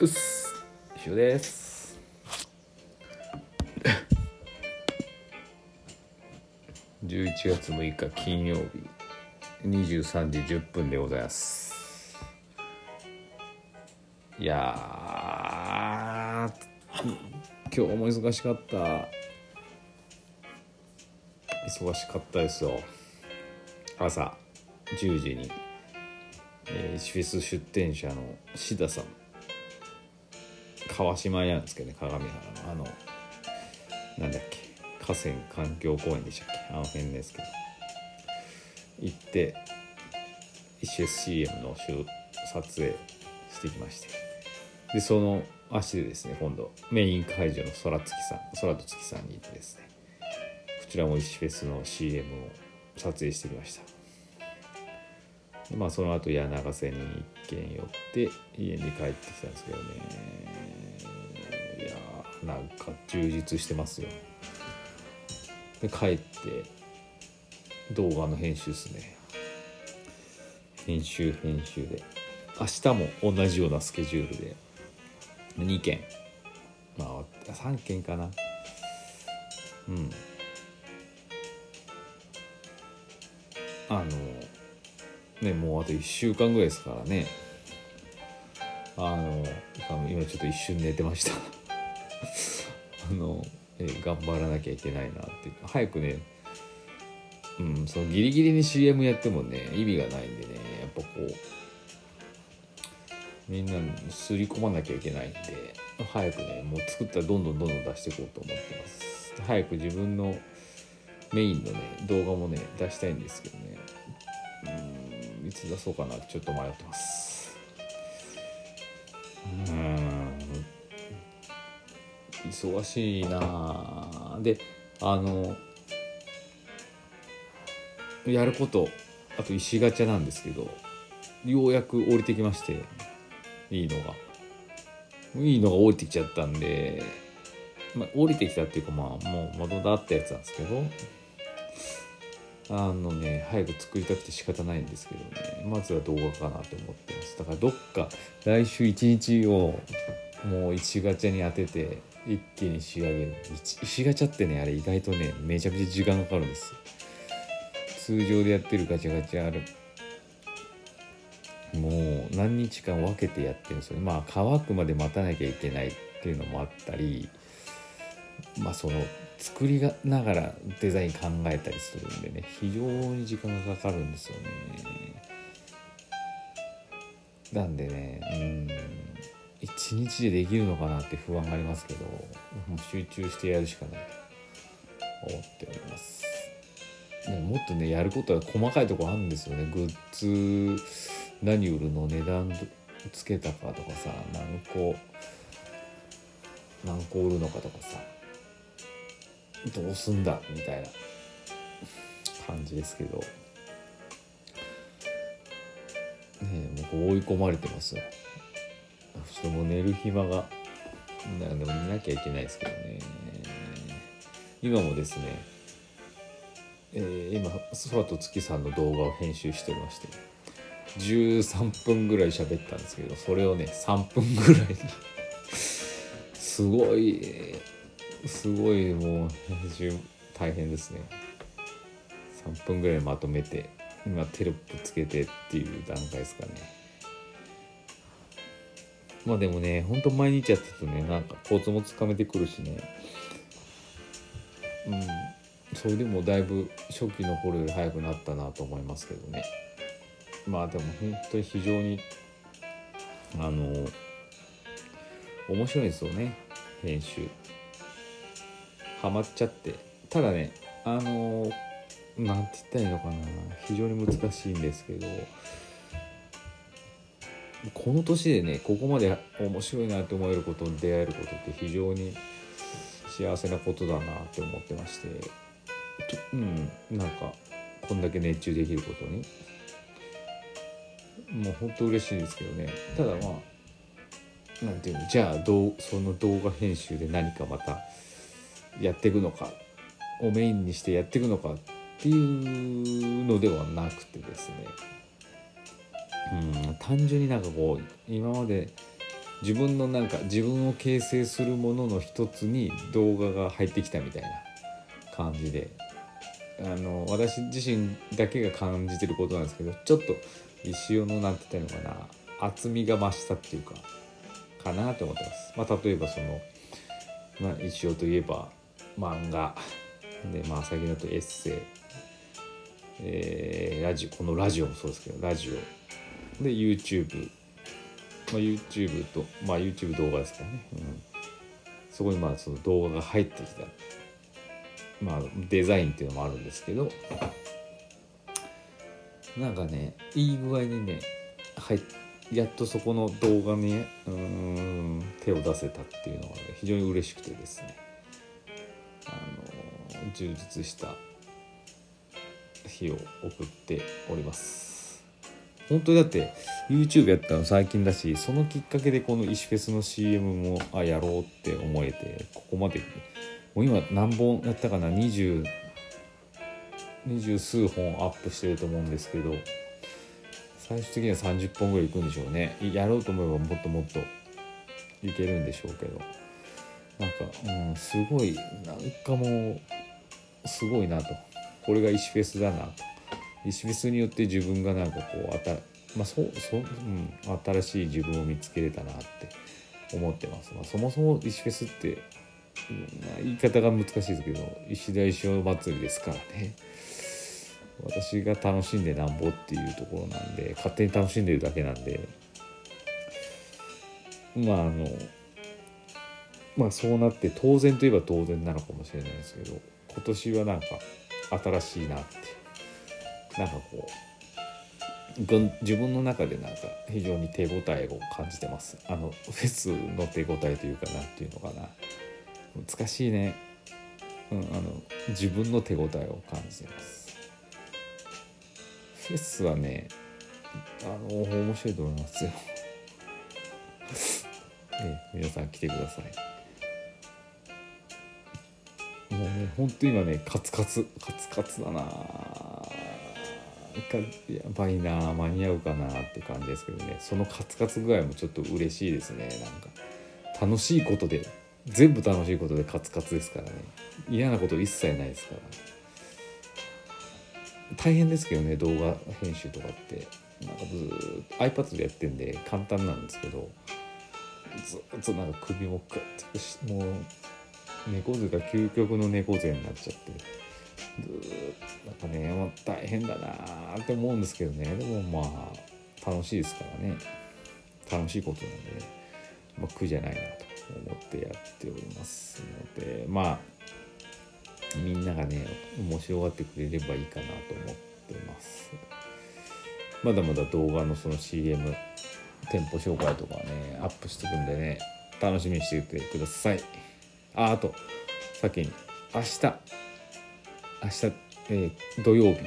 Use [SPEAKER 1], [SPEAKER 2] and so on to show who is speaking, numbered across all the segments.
[SPEAKER 1] うっす。一緒です。11月6日金曜日。23時10分でございます。いや今日も忙しかった。忙しかったですよ。朝10時に、えー、シフェス出店者の志田さん。川島屋なんですけどね鏡原のあのなんだっけ河川環境公園でしたっけあの辺ですけど。行って HSCM の撮影してきまして。でその足でですね今度メイン会場の空月さん空と月さんに行ってですね。こちらも石フェスの CM を撮影してきました。でまあその後柳ヶ瀬に一軒寄って家に帰ってきたんですけどね。なんか充実してますよ。で帰って動画の編集ですね。編集編集で。明日も同じようなスケジュールで。2件。まあ3件かな。うん。あのねもうあと1週間ぐらいですからね。あの今ちょっと一瞬寝てました。あのえ頑張らなきゃいけないなっていう早くねうんそのギリギリに CM やってもね意味がないんでねやっぱこうみんなにすり込まなきゃいけないんで早くねもう作ったらどんどんどんどん出していこうと思ってます。早く自分のメインのね動画もね出したいんですけどね。うんいつ出そうかなってちょっと迷ってます。忙しいなであのやることあと石ガチャなんですけどようやく降りてきましていいのが。いいのが降りてきちゃったんで、まあ、降りてきたっていうかまあもう窓だったやつなんですけどあのね早く作りたくて仕方ないんですけどねまずは動画かなと思ってます。だからどっか来週1日をもう石ガチャに当てて一気に仕上げる。石ガチャってねあれ意外とねめちゃくちゃ時間かかるんです通常でやってるガチャガチャある。もう何日間分けてやってるんですよね。まあ乾くまで待たなきゃいけないっていうのもあったりまあその作りがながらデザイン考えたりするんでね非常に時間がかかるんですよね。なんでねうん。一日でできるのかなって不安がありますけどもう集中してやるしかないと思っております。ね、もっとねやることは細かいとこあるんですよね。グッズ何売るの値段つけたかとかさ何個何個売るのかとかさどうすんだみたいな感じですけど。ねえ僕追い込まれてますよ。ちょっともう寝る暇がなでも寝なきゃいけないですけどね。今もですねえー、今空と月さんの動画を編集しておりまして13分ぐらい喋ったんですけどそれをね3分ぐらいに。すごいすごいもう編集大変ですね。3分ぐらいまとめて今テロップつけてっていう段階ですかね。まあでもねほんと毎日やってるとねなんかコツもつかめてくるしね。うん。それでもだいぶ初期の頃より早くなったなと思いますけどね。まあでも本当に非常にあの面白いですよね編集。ハマっちゃって。ただねあのなんて言ったらいいのかな。非常に難しいんですけど。この年でねここまで面白いなって思えることに出会えることって非常に幸せなことだなって思ってましてうんなんかこんだけ熱中できることに。もう本当嬉しいですけどね。ただまあなんていうのじゃあどうその動画編集で何かまたやっていくのかをメインにしてやっていくのかっていうのではなくてですね。うん単純になんかこう今まで自分のなんか自分を形成するものの一つに動画が入ってきたみたいな感じで。あの私自身だけが感じてることなんですけどちょっと石尾のなんて言ったらいいのかな。厚みが増したっていうかかなと思ってます。まあ、例えばその、まあ、石尾といえば漫画。で、まあ、最近だとエッセイ、えー、ラジオこのラジオもそうですけどラジオ。で YouTube、まあ、YouTube と、まあ、YouTube 動画ですからね、うん、そこにまあその動画が入ってきた、まあ、デザインっていうのもあるんですけど。なんかねいい具合にね入やっとそこの動画にうん手を出せたっていうのが、ね、非常に嬉しくてですね。あの充実した日を送っております。本当にだって YouTube やったの最近だしそのきっかけでこの石フェスの CM もあやろうって思えてここまで。もう今何本やったかな？20 20数本アップしてると思うんですけど最終的には30本ぐらいいくんでしょうね。やろうと思えばもっともっといけるんでしょうけど。なんか、うん、すごいなんかもうすごいなと。これが石フェスだなと。石フェスによって自分がなんかこうあたまあそそ、うん、新しい自分を見つけれたなって思ってます、まあ、そもそも石フェスって、うん、言い方が難しいですけど石田石尾祭りですからね私が楽しんでなんぼっていうところなんで勝手に楽しんでるだけなんでまああのまあそうなって当然といえば当然なのかもしれないですけど今年はなんか新しいなってなんかこう自分の中でなんか非常に手応えを感じてます。あのフェスの手応えというかなっていうのかな。難しいね、うん、あの自分の手応えを感じてます。フェスはねあの面白いと思いますよ。え皆さん来てください。もうねほんと今ねカツカツカツカツだなやばいな間に合うかなって感じですけどね。そのカツカツ具合もちょっと嬉しいですね。なんか楽しいことで全部楽しいことでカツカツですからね。嫌なこと一切ないですから。大変ですけどね動画編集とかって。なんかずっと iPad でやってんで簡単なんですけどずっとなんか首もグッてもう猫背が究極の猫背になっちゃって。なんかねもう大変だなって思うんですけどね。でもまあ楽しいですからね。楽しいことなんで、まあ、苦じゃないなと思ってやっておりますのでまあみんながね面白がってくれればいいかなと思ってます。まだまだ動画のその CM 店舗紹介とかねアップしていくんでね楽しみにしていてください。ああと先に明日明日、えー、土曜日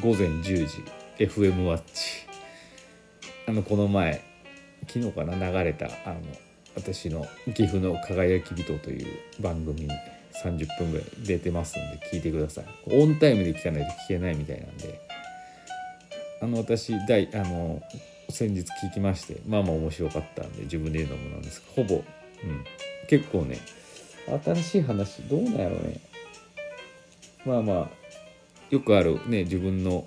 [SPEAKER 1] 午前10時 FM ワッチ。あのこの前昨日かな流れたあの私の岐阜の輝き人という番組に30分ぐらい出てますんで聞いてください。オンタイムで聞かないと聞けないみたいなんで。あの私第あの先日聞きましてまあまあ面白かったんで自分で言うのもなんですけどほぼ、うん、結構ね新しい話どうなんやろうね。まあまあよくあるね自分の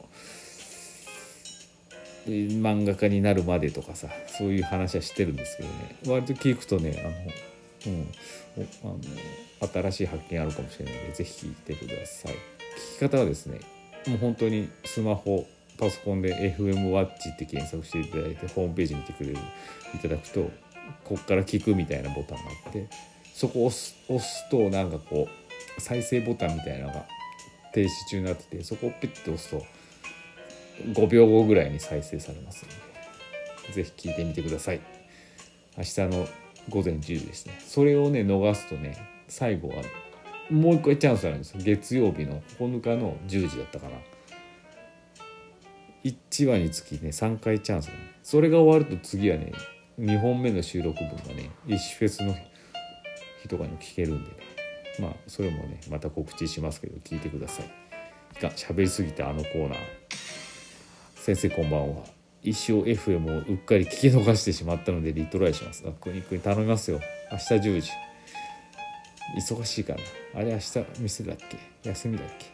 [SPEAKER 1] 漫画家になるまでとかさそういう話はしてるんですけどね。割と聞くとねあの、うん、あの新しい発見あるかもしれないので是非聞いてください。聞き方はですねもう本当にスマホパソコンで FM ワッチって検索していただいてホームページ見てくれるいただくとこっから聞くみたいなボタンがあってそこを押す押すとなんかこう再生ボタンみたいなのが停止中になっててそこをピッて押すと5秒後ぐらいに再生されますので是非聞いてみてください。明日の午前10時ですね。それをね逃すとね最後はもう一回チャンスあるんです月曜日の9日の10時だったかな。1話につきね3回チャンス、ね、それが終わると次はね2本目の収録分がね石フェスの日とかに聞けるんでね。まあそれもねまた告知しますけど聞いてください。が喋りすぎたあのコーナー。先生こんばんは。石尾 FM をうっかり聞き逃してしまったのでリトライします。あくにくに頼みますよ。明日10時。忙しいかな。あれ明日店だっけ？休みだっけ？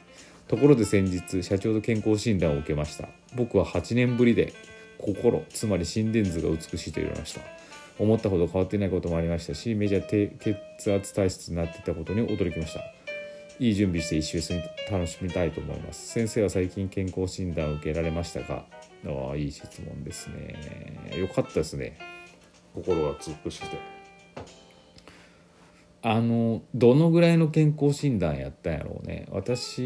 [SPEAKER 1] ところで先日社長と健康診断を受けました。僕は8年ぶりで心つまり心電図が美しいと言われました。思ったほど変わっていないこともありましたしメジャー低血圧体質になっていたことに驚きました。いい準備して一周に楽しみたいと思います。先生は最近健康診断を受けられましたか？ああいい質問ですね。よかったですね。心が美しくて。あのどのぐらいの健康診断やったんやろうね。私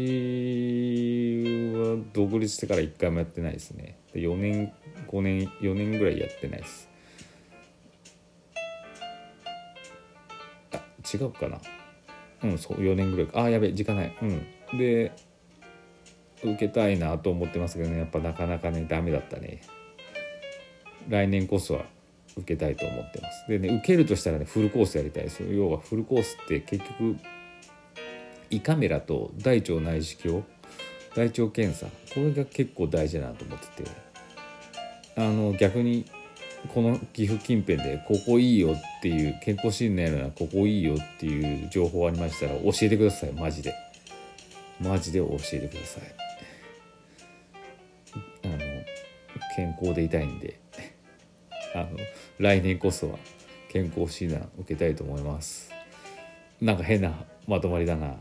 [SPEAKER 1] は独立してから1回もやってないですね。で4年5年4年ぐらいやってないです違うかな。うんそう4年ぐらいか。あやべ時間ない。うん。で受けたいなと思ってますけどね。やっぱなかなかねダメだったね。来年こそは受けたいと思ってます。でね受けるとしたらねフルコースやりたいです要はフルコースって結局胃カメラと大腸内視鏡大腸検査これが結構大事だなと思ってて。あの逆にこの岐阜近辺でここいいよっていう健康診断やるならここいいよっていう情報ありましたら教えてください。マジで。マジで教えてください。あの健康でいたいんで。あの来年こそは健康診断受けたいと思います。なんか変なまとまりだな。